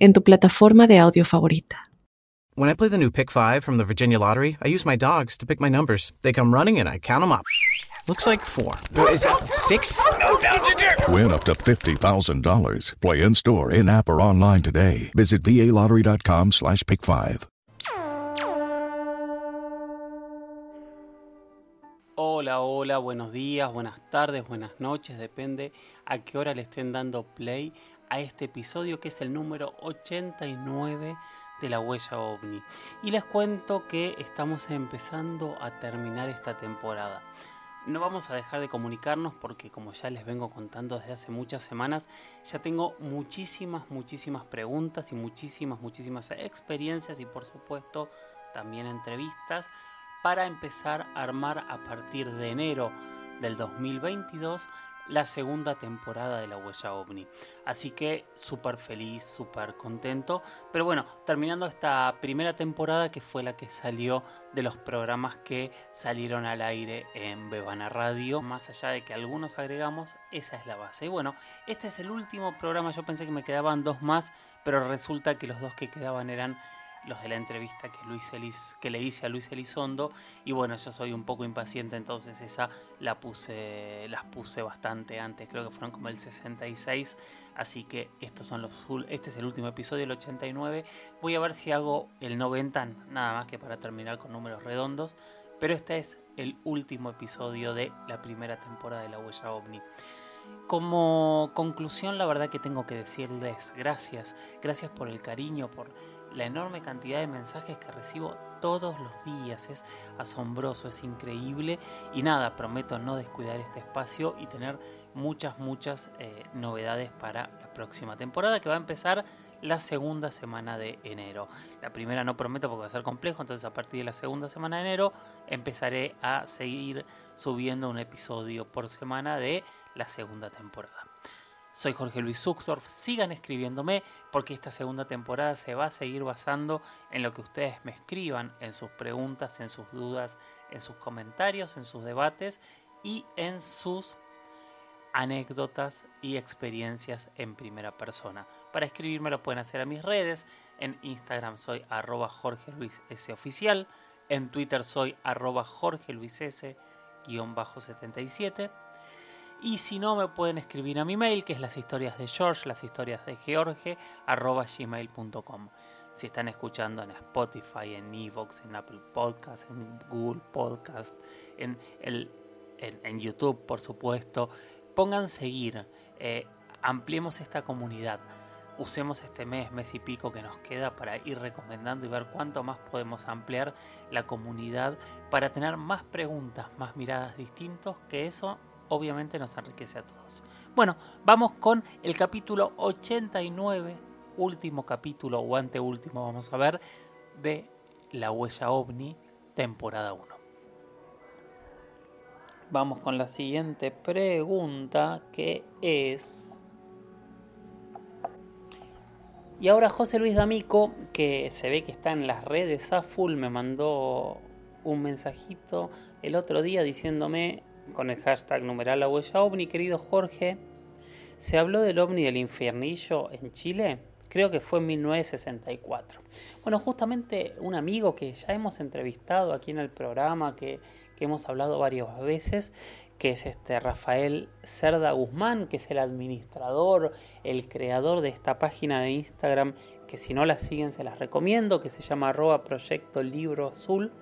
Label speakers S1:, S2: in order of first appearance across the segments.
S1: en tu plataforma de audio favorita.
S2: When I play the new Pick 5 from the Virginia Lottery, I use my dogs to pick my numbers. They come running and I count them up. Looks like four. Is that six? No,
S3: Win up to $50,000. Play in store, in app, or online today. Visit VALottery.com slash pick 5.
S4: Hola, hola, buenos días, buenas tardes, buenas noches, depende a qué hora le estén dando play a este episodio que es el número 89 de la huella ovni. Y les cuento que estamos empezando a terminar esta temporada. No vamos a dejar de comunicarnos porque como ya les vengo contando desde hace muchas semanas, ya tengo muchísimas, muchísimas preguntas y muchísimas, muchísimas experiencias y por supuesto también entrevistas para empezar a armar a partir de enero del 2022 la segunda temporada de La Huella OVNI. Así que súper feliz, súper contento. Pero bueno, terminando esta primera temporada que fue la que salió de los programas que salieron al aire en Bebana Radio. Más allá de que algunos agregamos, esa es la base. Y bueno, este es el último programa. Yo pensé que me quedaban dos más, pero resulta que los dos que quedaban eran los de la entrevista que, Luis que le hice a Luis Elizondo. Y bueno, yo soy un poco impaciente, entonces esa la puse, las puse bastante antes, creo que fueron como el 66. Así que estos son los, este es el último episodio, el 89. Voy a ver si hago el 90, nada más que para terminar con números redondos. Pero este es el último episodio de la primera temporada de La Huella OVNI. Como conclusión, la verdad que tengo que decirles gracias, gracias por el cariño, por la enorme cantidad de mensajes que recibo todos los días. Es asombroso, es increíble. Y nada, prometo no descuidar este espacio y tener muchas, muchas eh, novedades para la próxima temporada que va a empezar la segunda semana de enero. La primera no prometo porque va a ser complejo, entonces a partir de la segunda semana de enero empezaré a seguir subiendo un episodio por semana de la segunda temporada. Soy Jorge Luis Zuxdorf, sigan escribiéndome porque esta segunda temporada se va a seguir basando en lo que ustedes me escriban, en sus preguntas, en sus dudas, en sus comentarios, en sus debates y en sus anécdotas y experiencias en primera persona. Para escribirme lo pueden hacer a mis redes. En Instagram soy arroba Jorge Luis oficial. En Twitter soy arroba Jorge Luis S 77 y si no, me pueden escribir a mi mail, que es las historias de George, las historias de George, gmail.com. Si están escuchando en Spotify, en Evox, en Apple Podcast, en Google Podcast, en, el, en, YouTube, por supuesto, pongan seguir, eh, ampliemos esta comunidad. Usemos este mes, mes y pico que nos queda para ir recomendando y ver cuánto más podemos ampliar la comunidad para tener más preguntas, más miradas distintos, que eso obviamente nos enriquece a todos. Bueno, vamos con el capítulo 89, último capítulo o anteúltimo, vamos a ver, de La Huella OVNI, temporada 1. Vamos con la siguiente pregunta que es... Y ahora José Luis D'Amico, que se ve que está en las redes a full, me mandó un mensajito el otro día diciéndome con el hashtag numeral la huella ovni, querido Jorge. Se habló del ovni del infiernillo en Chile, creo que fue en 1964. Bueno, justamente un amigo que ya hemos entrevistado aquí en el programa, que, que hemos hablado varias veces, que es este Rafael Cerda Guzmán, que es el administrador, el creador de esta página de Instagram que si no la siguen se las recomiendo, que se llama arroba proyecto libro azul,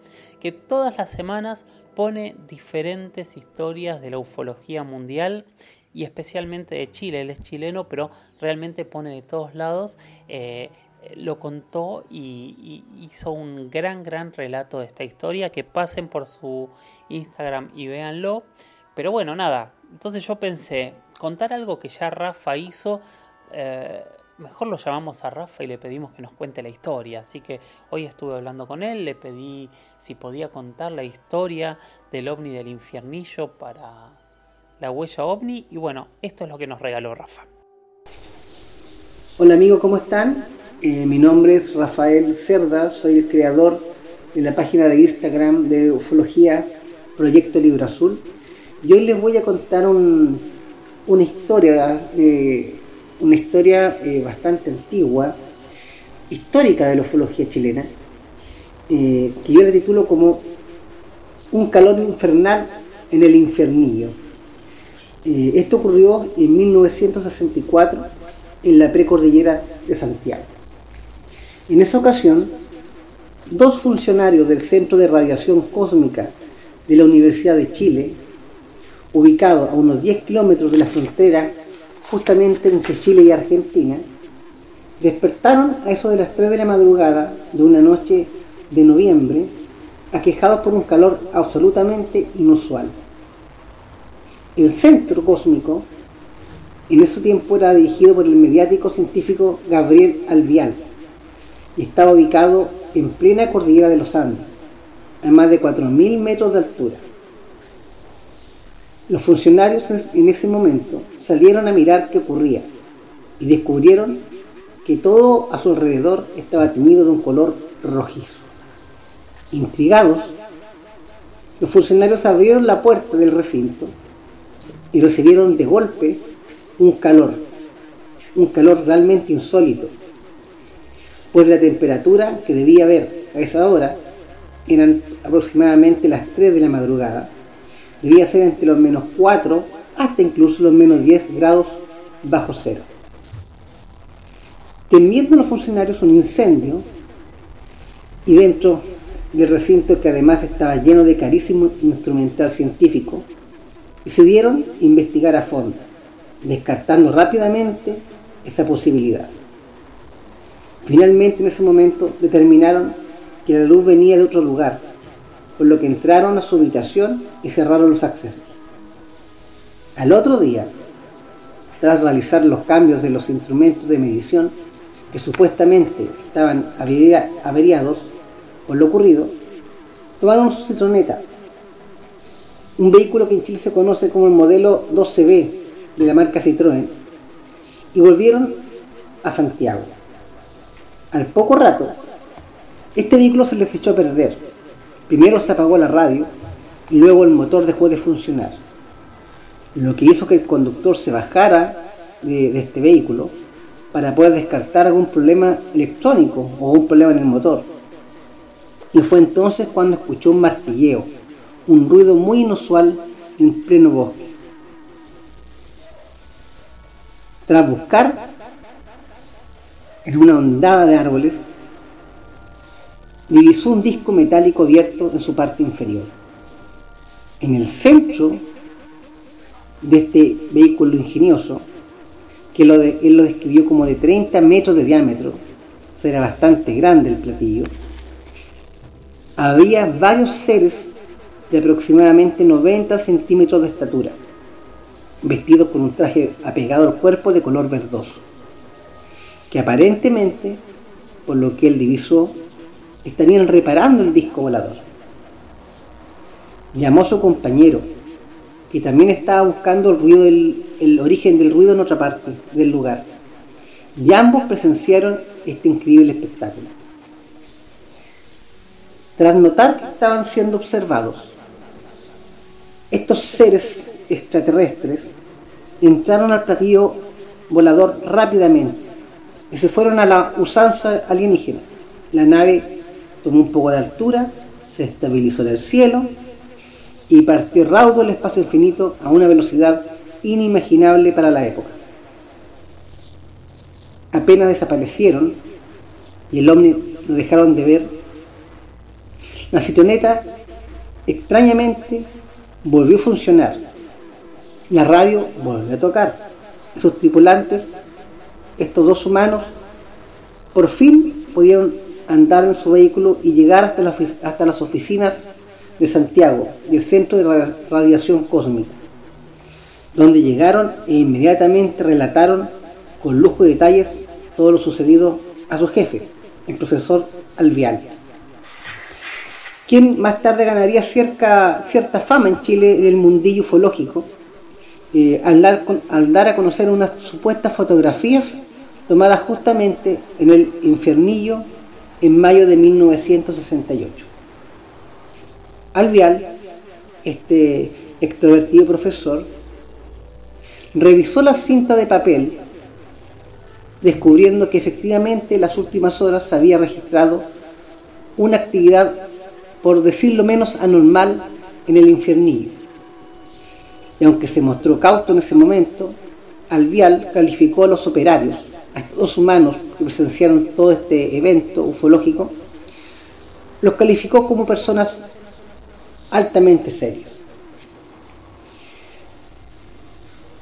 S4: que todas las semanas pone diferentes historias de la ufología mundial y especialmente de Chile. Él es chileno, pero realmente pone de todos lados. Eh, lo contó y, hizo un gran, gran relato de esta historia. Que pasen por su Instagram y véanlo. Pero bueno, nada. Entonces yo pensé, contar algo que ya Rafa hizo. Eh, mejor lo llamamos a Rafa y le pedimos que nos cuente la historia. Así que hoy estuve hablando con él, le pedí si podía contar la historia del ovni del infiernillo para la huella ovni. Y bueno, esto es lo que nos regaló Rafa.
S5: Hola amigos, ¿cómo están? Eh, mi nombre es Rafael Cerda, soy el creador de la página de Instagram de ufología Proyecto Libro Azul. Y hoy les voy a contar una historia, eh, una historia eh, bastante antigua, histórica de la ufología chilena, que yo le titulo como Un calor infernal en el infernillo. esto ocurrió en 1964 en la precordillera de Santiago. En esa ocasión, dos funcionarios del Centro de Radiación Cósmica de la Universidad de Chile, ubicado a unos 10 kilómetros de la frontera justamente entre Chile y Argentina, despertaron a eso de las 3 de la madrugada de una noche de noviembre, aquejados por un calor absolutamente inusual. El centro cósmico en ese tiempo era dirigido por el mediático científico Gabriel Albial y estaba ubicado en plena cordillera de los Andes, a más de 4.000 metros de altura. Los funcionarios en ese momento salieron a mirar qué ocurría y descubrieron que todo a su alrededor estaba teñido de un color rojizo. Intrigados, los funcionarios abrieron la puerta del recinto y recibieron de golpe un calor, un calor realmente insólito, pues la temperatura que debía haber a esa hora eran aproximadamente las 3 de la madrugada, debía ser entre los menos 4 hasta incluso los menos 10 grados bajo cero. Temiendo los funcionarios un incendio y dentro del recinto que además estaba lleno de carísimo instrumental científico, decidieron investigar a fondo descartando rápidamente esa posibilidad. Finalmente en ese momento determinaron que la luz venía de otro lugar, por lo que entraron a su habitación y cerraron los accesos. Al otro día, tras realizar los cambios de los instrumentos de medición que supuestamente estaban averiados por lo ocurrido, tomaron su citroneta, un vehículo que en Chile se conoce como el modelo 12B, de la marca Citroën y volvieron a Santiago. Al poco rato, este vehículo se les echó a perder. Primero se apagó la radio y luego el motor dejó de funcionar. Lo que hizo que el conductor se bajara de, de este vehículo para poder descartar algún problema electrónico o un problema en el motor. Y fue entonces cuando escuchó un martilleo, un ruido muy inusual en pleno bosque. Tras buscar en una ondada de árboles, divisó un disco metálico abierto en su parte inferior. En el centro de este vehículo ingenioso, que él lo describió como de 30 metros de diámetro, o sea, era bastante grande el platillo, había varios seres de aproximadamente 90 centímetros de estatura vestidos con un traje apegado al cuerpo de color verdoso, que aparentemente, por lo que él divisó, estarían reparando el disco volador. Llamó a su compañero, que también estaba buscando el, ruido el origen del ruido en otra parte del lugar, y ambos presenciaron este increíble espectáculo. Tras notar que estaban siendo observados, estos seres extraterrestres entraron al platillo volador rápidamente y se fueron a la usanza alienígena. La nave tomó un poco de altura, se estabilizó en el cielo y partió raudo el espacio infinito a una velocidad inimaginable para la época. Apenas desaparecieron y el ovni lo dejaron de ver, la citroneta extrañamente volvió a funcionar la radio volvió a tocar. Sus tripulantes, estos dos humanos, por fin pudieron andar en su vehículo y llegar hasta, hasta las oficinas de Santiago y el Centro de Radiación Cósmica, donde llegaron e inmediatamente relataron con lujo de detalles todo lo sucedido a su jefe, el profesor Alvial, quien más tarde ganaría cierta, cierta fama en Chile en el mundillo ufológico, eh, al, dar, al dar a conocer unas supuestas fotografías tomadas justamente en el infiernillo en mayo de 1968. Alvial, este extrovertido profesor, revisó la cinta de papel, descubriendo que efectivamente en las últimas horas se había registrado una actividad, por decirlo menos, anormal en el infiernillo. Y aunque se mostró cauto en ese momento, Alvial calificó a los operarios, estos humanos que presenciaron todo este evento ufológico, los calificó como personas altamente serias.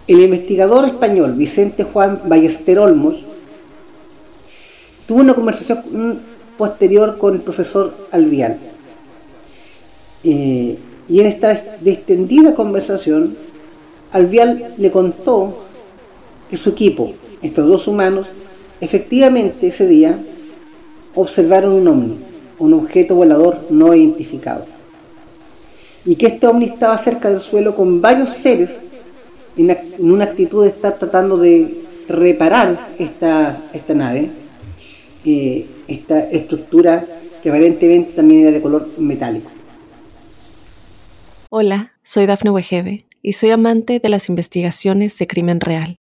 S5: El investigador español Vicente Juan Ballester Olmos tuvo una conversación posterior con el profesor Alvial. Eh, y en esta extendida conversación, Alvial le contó que su equipo, estos dos humanos, efectivamente ese día observaron un ovni, un objeto volador no identificado. Y que este ovni estaba cerca del suelo con varios seres en, una actitud de estar tratando de reparar esta, esta nave, eh, esta estructura que aparentemente también era de color metálico.
S1: Hola, soy Dafne Wegebe y soy amante de las investigaciones de crimen real.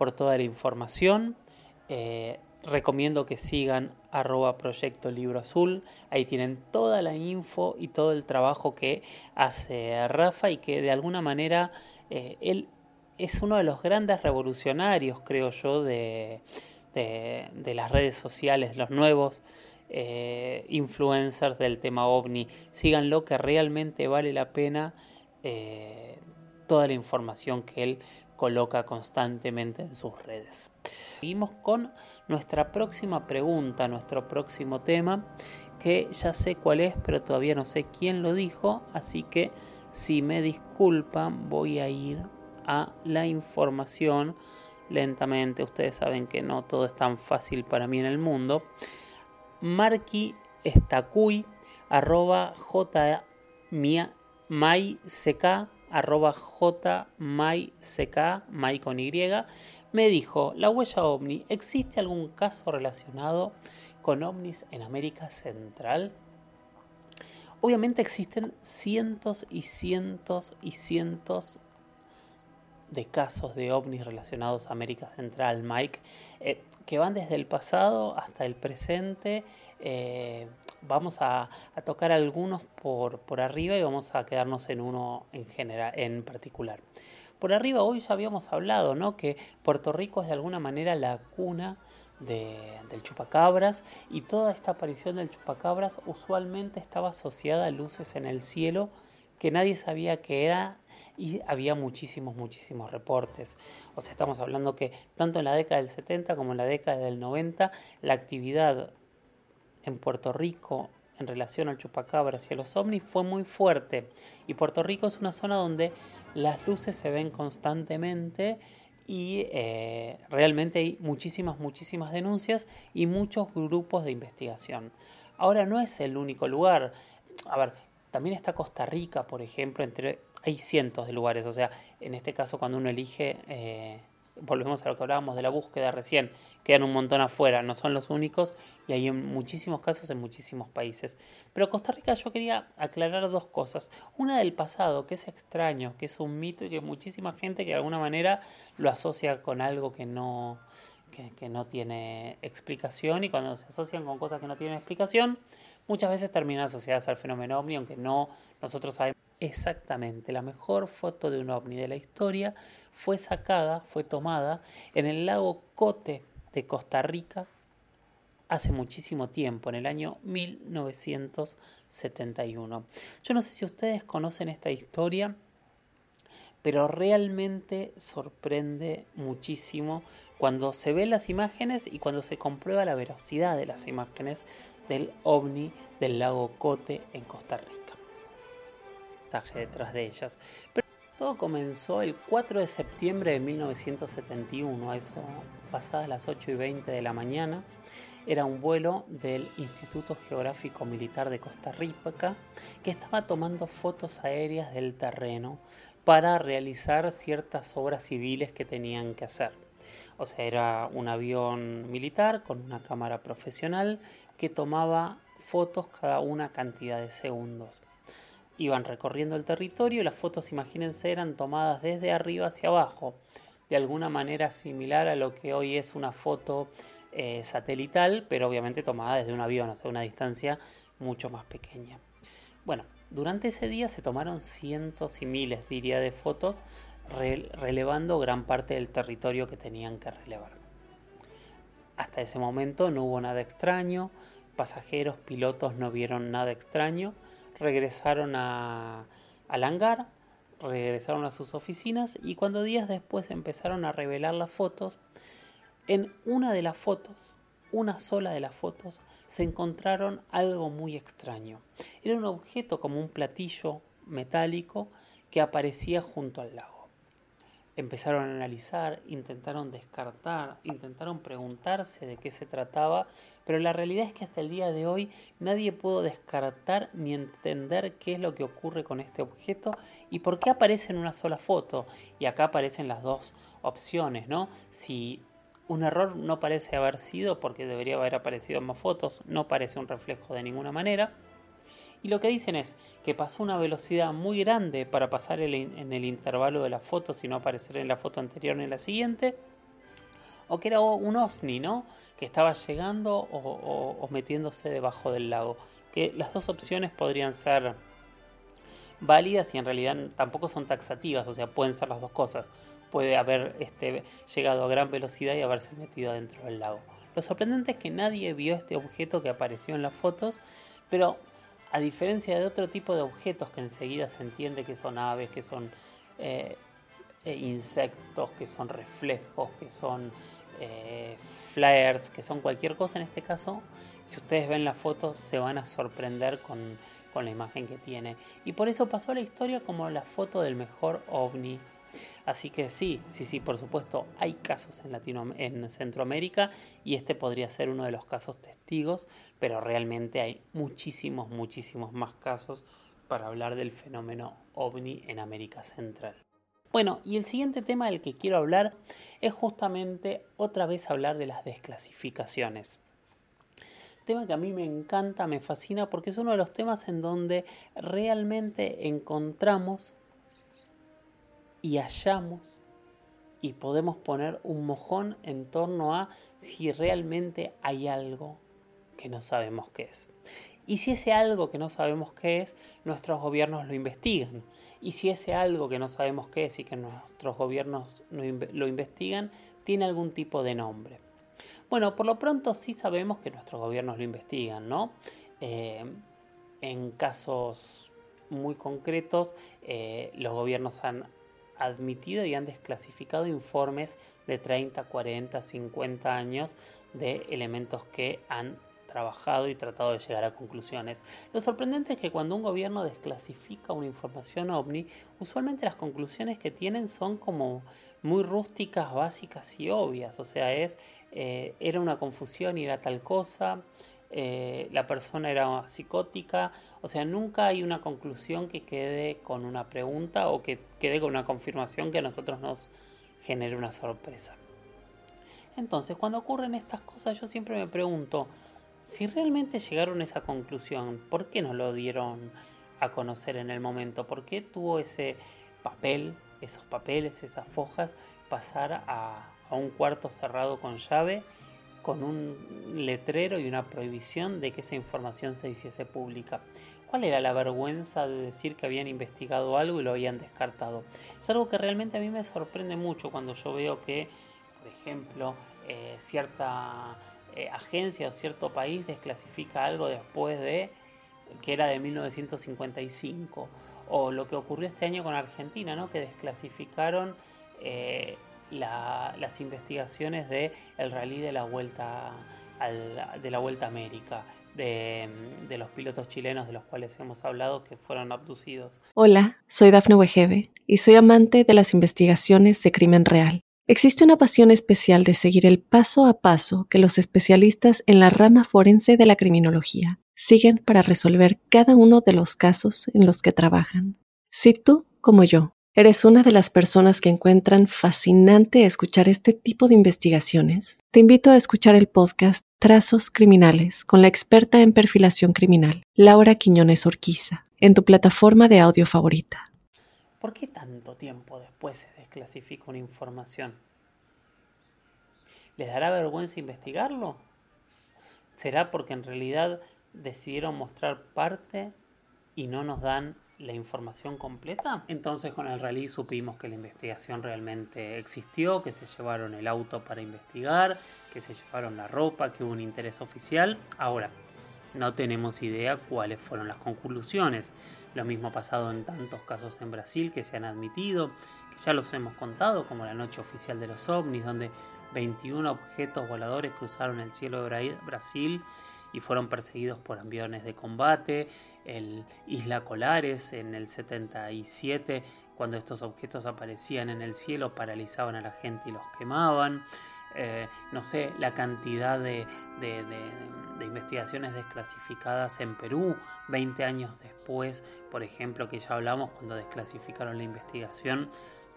S4: por toda la información. Eh, recomiendo que sigan arroba proyecto libro azul. Ahí tienen toda la info y todo el trabajo que hace Rafa y que de alguna manera eh, él es uno de los grandes revolucionarios, creo yo, de, las redes sociales, los nuevos eh, influencers del tema ovni. Síganlo que realmente vale la pena toda la información que él coloca constantemente en sus redes. Seguimos con nuestra próxima pregunta, nuestro próximo tema, que ya sé cuál es, pero todavía no sé quién lo dijo, así que si me disculpan voy a ir a la información lentamente. Ustedes saben que no todo es tan fácil para mí en el mundo. Marqui Estacuy, arroba j arroba jmyck, my con Y, me dijo, la huella ovni, ¿existe algún caso relacionado con ovnis en América Central? Obviamente existen cientos y cientos y cientos de casos de ovnis relacionados a América Central, Mike, eh, que van desde el pasado hasta el presente. Eh, vamos a, tocar algunos por, por, arriba y vamos a quedarnos en uno en, general, en particular. Por arriba hoy ya habíamos hablado, ¿no? Que Puerto Rico es de alguna manera la cuna del chupacabras y toda esta aparición del chupacabras usualmente estaba asociada a luces en el cielo que nadie sabía qué era y había muchísimos, muchísimos reportes. O sea, estamos hablando que tanto en la década del 70 como en la década del 90 la actividad en Puerto Rico en relación al chupacabras y a los ovnis fue muy fuerte. Y Puerto Rico es una zona donde las luces se ven constantemente y eh, realmente hay muchísimas, muchísimas denuncias y muchos grupos de investigación. Ahora no es el único lugar. A ver, también está Costa Rica, por ejemplo, entre hay cientos de lugares. O sea, en este caso cuando uno elige, eh, volvemos a lo que hablábamos de la búsqueda recién, quedan un montón afuera, no son los únicos y hay en muchísimos casos en muchísimos países. Pero Costa Rica yo quería aclarar dos cosas. Una del pasado, que es extraño, que es un mito y que muchísima gente que de alguna manera lo asocia con algo que no que, no tiene explicación y cuando se asocian con cosas que no tienen explicación, muchas veces terminan asociadas al fenómeno ovni, aunque no nosotros sabemos exactamente. La mejor foto de un ovni de la historia fue sacada, fue tomada en el lago Cote de Costa Rica hace muchísimo tiempo, en el año 1971. Yo no sé si ustedes conocen esta historia, pero realmente sorprende muchísimo cuando se ven las imágenes y cuando se comprueba la veracidad de las imágenes del ovni del lago Cote en Costa Rica. Detrás de ellas. Pero todo comenzó el 4 de septiembre de 1971, a eso pasadas las 8 y 20 de la mañana. Era un vuelo del Instituto Geográfico Militar de Costa Rica que estaba tomando fotos aéreas del terreno para realizar ciertas obras civiles que tenían que hacer. O sea, era un avión militar con una cámara profesional que tomaba fotos cada una cantidad de segundos. Iban recorriendo el territorio y las fotos, imagínense, eran tomadas desde arriba hacia abajo, de alguna manera similar a lo que hoy es una foto eh, satelital, pero obviamente tomada desde un avión, o sea, una distancia mucho más pequeña. Bueno, durante ese día se tomaron cientos y miles, diría, de fotos, relevando gran parte del territorio que tenían que relevar. Hasta ese momento no hubo nada extraño, pasajeros, pilotos no vieron nada extraño, regresaron a, al hangar, regresaron a sus oficinas y cuando días después empezaron a revelar las fotos, en una de las fotos, una sola de las fotos, se encontraron algo muy extraño. Era un objeto como un platillo metálico que aparecía junto al lago empezaron a analizar, intentaron descartar, intentaron preguntarse de qué se trataba, pero la realidad es que hasta el día de hoy nadie pudo descartar ni entender qué es lo que ocurre con este objeto y por qué aparece en una sola foto. Y acá aparecen las dos opciones, ¿no? Si un error no parece haber sido porque debería haber aparecido en más fotos, no parece un reflejo de ninguna manera y lo que dicen es que pasó una velocidad muy grande para pasar en el intervalo de la foto, si no aparecer en la foto anterior ni en la siguiente. O que era un OSNI, ¿no? Que estaba llegando o, metiéndose debajo del lago. Que las dos opciones podrían ser válidas y en realidad tampoco son taxativas, o sea, pueden ser las dos cosas. Puede haber este, llegado a gran velocidad y haberse metido dentro del lago. Lo sorprendente es que nadie vio este objeto que apareció en las fotos, pero a diferencia de otro tipo de objetos que enseguida se entiende que son aves, que son eh, eh, insectos, que son reflejos, que son eh, flares, que son cualquier cosa en este caso, si ustedes ven la foto se van a sorprender con, con la imagen que tiene. Y por eso pasó a la historia como la foto del mejor ovni Así que sí, sí, sí, por supuesto, hay casos en, Latino, en Centroamérica y este podría ser uno de los casos testigos, pero realmente hay muchísimos, muchísimos más casos para hablar del fenómeno ovni en América Central. Bueno, y el siguiente tema del que quiero hablar es justamente otra vez hablar de las desclasificaciones. Tema que a mí me encanta, me fascina, porque es uno de los temas en donde realmente encontramos y hallamos y podemos poner un mojón en torno a si realmente hay algo que no sabemos qué es. Y si ese algo que no sabemos qué es, nuestros gobiernos lo investigan. Y si ese algo que no sabemos qué es y que nuestros gobiernos lo investigan, tiene algún tipo de nombre. Bueno, por lo pronto sí sabemos que nuestros gobiernos lo investigan, ¿no? Eh, en casos muy concretos, eh, los gobiernos han admitido y han desclasificado informes de 30, 40, 50 años de elementos que han trabajado y tratado de llegar a conclusiones. Lo sorprendente es que cuando un gobierno desclasifica una información ovni, usualmente las conclusiones que tienen son como muy rústicas, básicas y obvias. O sea, es eh, era una confusión y era tal cosa, eh, la persona era psicótica, o sea, nunca hay una conclusión que quede con una pregunta o que quede con una confirmación que a nosotros nos genere una sorpresa. Entonces, cuando ocurren estas cosas, yo siempre me pregunto, si realmente llegaron a esa conclusión, ¿por qué no lo dieron a conocer en el momento? ¿Por qué tuvo ese papel, esos papeles, esas fojas, pasar a, a un cuarto cerrado con llave? Con un letrero y una prohibición de que esa información se hiciese pública. ¿Cuál era la vergüenza de decir que habían investigado algo y lo habían descartado? Es algo que realmente a mí me sorprende mucho cuando yo veo que, por ejemplo, eh, cierta eh, agencia o cierto país desclasifica algo después de que era de 1955 o lo que ocurrió este año con Argentina, ¿no? que desclasificaron eh, las investigaciones del el rally de la vuelta de la vuelta América. De, de, los pilotos chilenos de los cuales hemos hablado que fueron abducidos.
S1: Hola, soy Dafne Wegebe y soy amante de las investigaciones de crimen real. Existe una pasión especial de seguir el paso a paso que los especialistas en la rama forense de la criminología siguen para resolver cada uno de los casos en los que trabajan. Si tú, como yo, eres una de las personas que encuentran fascinante escuchar este tipo de investigaciones, te invito a escuchar el podcast Trazos Criminales con la experta en perfilación criminal, Laura Quiñones Orquiza, en tu plataforma de audio favorita.
S4: ¿Por qué tanto tiempo después se desclasifica una información? ¿Les dará vergüenza investigarlo? ¿Será porque en realidad decidieron mostrar parte y no nos dan la información completa? Entonces con el rally supimos que la investigación realmente existió, que se llevaron el auto para investigar, que se llevaron la ropa, que hubo un interés oficial. Ahora, no tenemos idea cuáles fueron las conclusiones. Lo mismo ha pasado en tantos casos en Brasil que se han admitido, que ya los hemos contado, como la noche oficial de los ovnis, donde 21 objetos voladores cruzaron el cielo de Brasil y fueron perseguidos por aviones de combate. El Isla Colares en el 77, cuando estos objetos aparecían en el cielo, paralizaban a la gente y los quemaban. Eh, no sé, la cantidad de, investigaciones desclasificadas en Perú, 20 años después, por ejemplo, que ya hablamos cuando desclasificaron la investigación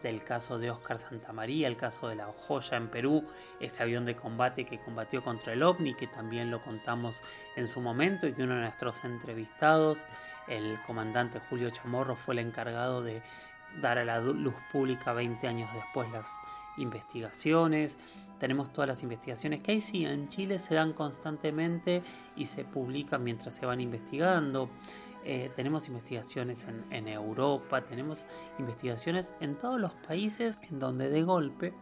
S4: del caso de Oscar Santamaría, el caso de la joya en Perú, este avión de combate que combatió contra el OVNI, que también lo contamos en su momento y que uno de nuestros entrevistados, el comandante Julio Chamorro, fue el encargado de dar a la luz pública 20 años después las investigaciones. Tenemos todas las investigaciones que hay, sí, en Chile se dan constantemente y se publican mientras se van investigando. Eh, tenemos investigaciones en, Europa, tenemos investigaciones en todos los países en donde de golpe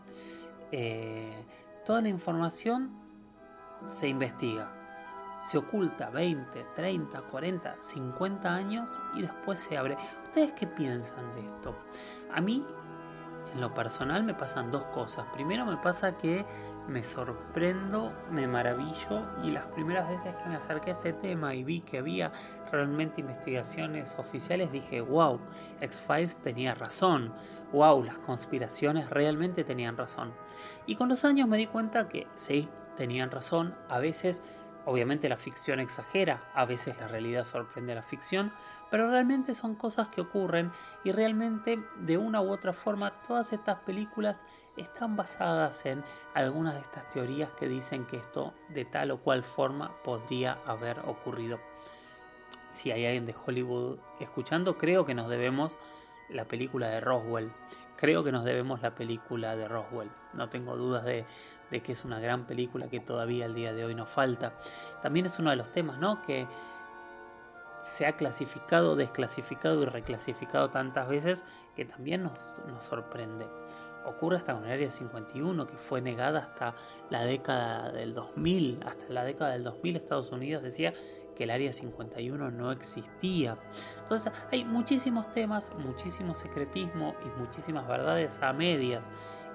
S4: eh, toda la información se investiga. Se oculta 20, 30, 40, 50 años y después se abre. ¿Ustedes qué piensan de esto? A mí en lo personal me pasan dos cosas. Primero me pasa que me sorprendo, me maravillo y las primeras veces que me acerqué a este tema y vi que había realmente investigaciones oficiales dije, wow, X-Files tenía razón, wow, las conspiraciones realmente tenían razón. Y con los años me di cuenta que sí, tenían razón, a veces Obviamente la ficción exagera, a veces la realidad sorprende a la ficción, pero realmente son cosas que ocurren y realmente de una u otra forma todas estas películas están basadas en algunas de estas teorías que dicen que esto de tal o cual forma podría haber ocurrido. Si hay alguien de Hollywood escuchando, creo que nos debemos la película de Roswell. Creo que nos debemos la película de Roswell. No tengo dudas de, que es una gran película que todavía al día de hoy nos falta. También es uno de los temas, ¿no? Que se ha clasificado, desclasificado y reclasificado tantas veces que también nos, nos sorprende. Ocurre hasta con el Área 51, que fue negada hasta la década del 2000. Hasta la década del 2000 Estados Unidos decía que el Área 51 no existía. Entonces hay muchísimos temas, muchísimo secretismo y muchísimas verdades a medias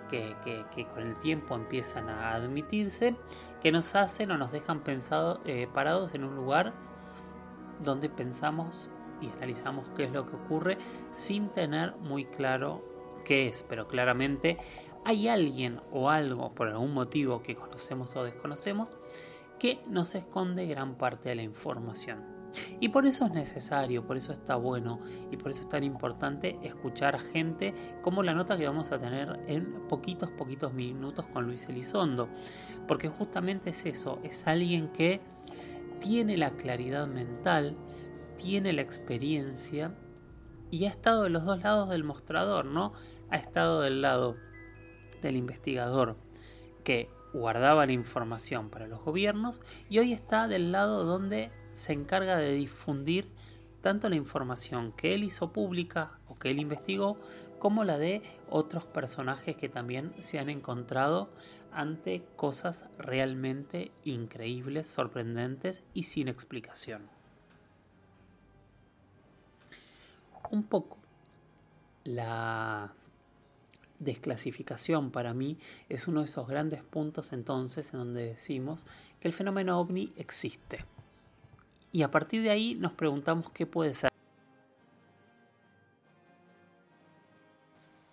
S4: que, con el tiempo empiezan a admitirse, que nos hacen o nos dejan pensado, eh, parados en un lugar donde pensamos y analizamos qué es lo que ocurre sin tener muy claro qué es, pero claramente hay alguien o algo por algún motivo que conocemos o desconocemos que nos esconde gran parte de la información. Y por eso es necesario, por eso está bueno y por eso es tan importante escuchar a gente como la nota que vamos a tener en poquitos, poquitos minutos con Luis Elizondo. Porque justamente es eso, es alguien que tiene la claridad mental, tiene la experiencia y ha estado de los dos lados del mostrador, ¿no? Ha estado del lado del investigador que guardaba la información para los gobiernos y hoy está del lado donde se encarga de difundir tanto la información que él hizo pública o que él investigó, como la de otros personajes que también se han encontrado ante cosas realmente increíbles, sorprendentes y sin explicación. Un poco la desclasificación para mí es uno de esos grandes puntos entonces en donde decimos que el fenómeno ovni existe. Y a partir de ahí nos preguntamos qué puede ser.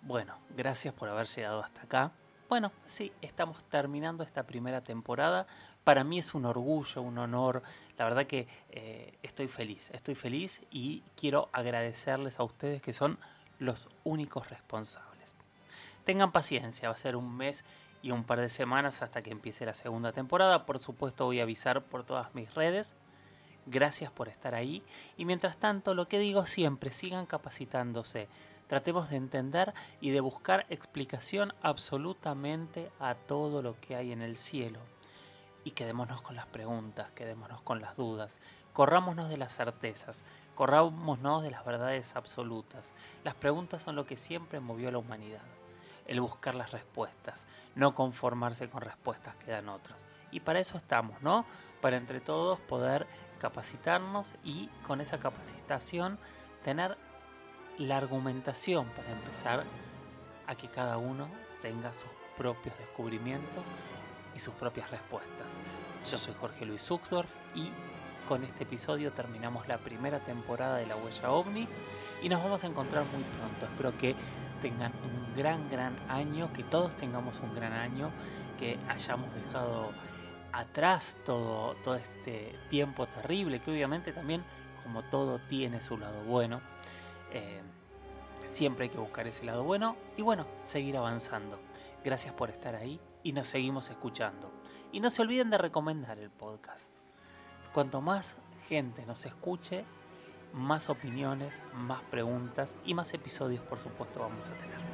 S4: Bueno, gracias por haber llegado hasta acá. Bueno, sí, estamos terminando esta primera temporada. Para mí es un orgullo, un honor. La verdad que eh, estoy feliz, estoy feliz y quiero agradecerles a ustedes que son los únicos responsables. Tengan paciencia, va a ser un mes y un par de semanas hasta que empiece la segunda temporada. Por supuesto voy a avisar por todas mis redes. Gracias por estar ahí. Y mientras tanto, lo que digo siempre, sigan capacitándose. Tratemos de entender y de buscar explicación absolutamente a todo lo que hay en el cielo. Y quedémonos con las preguntas, quedémonos con las dudas, corrámonos de las certezas, corrámonos de las verdades absolutas. Las preguntas son lo que siempre movió a la humanidad, el buscar las respuestas, no conformarse con respuestas que dan otros. Y para eso estamos, ¿no? Para entre todos poder capacitarnos y con esa capacitación tener la argumentación para empezar a que cada uno tenga sus propios descubrimientos y sus propias respuestas. Yo soy Jorge Luis Uxdorf y con este episodio terminamos la primera temporada de La Huella OVNI y nos vamos a encontrar muy pronto. Espero que tengan un gran, gran año, que todos tengamos un gran año, que hayamos dejado atrás todo, todo este tiempo terrible, que obviamente también, como todo, tiene su lado bueno. Eh, siempre hay que buscar ese lado bueno y bueno, seguir avanzando. Gracias por estar ahí y nos seguimos escuchando. Y no se olviden de recomendar el podcast. Cuanto más gente nos escuche, más opiniones, más preguntas y más episodios por supuesto vamos a tener.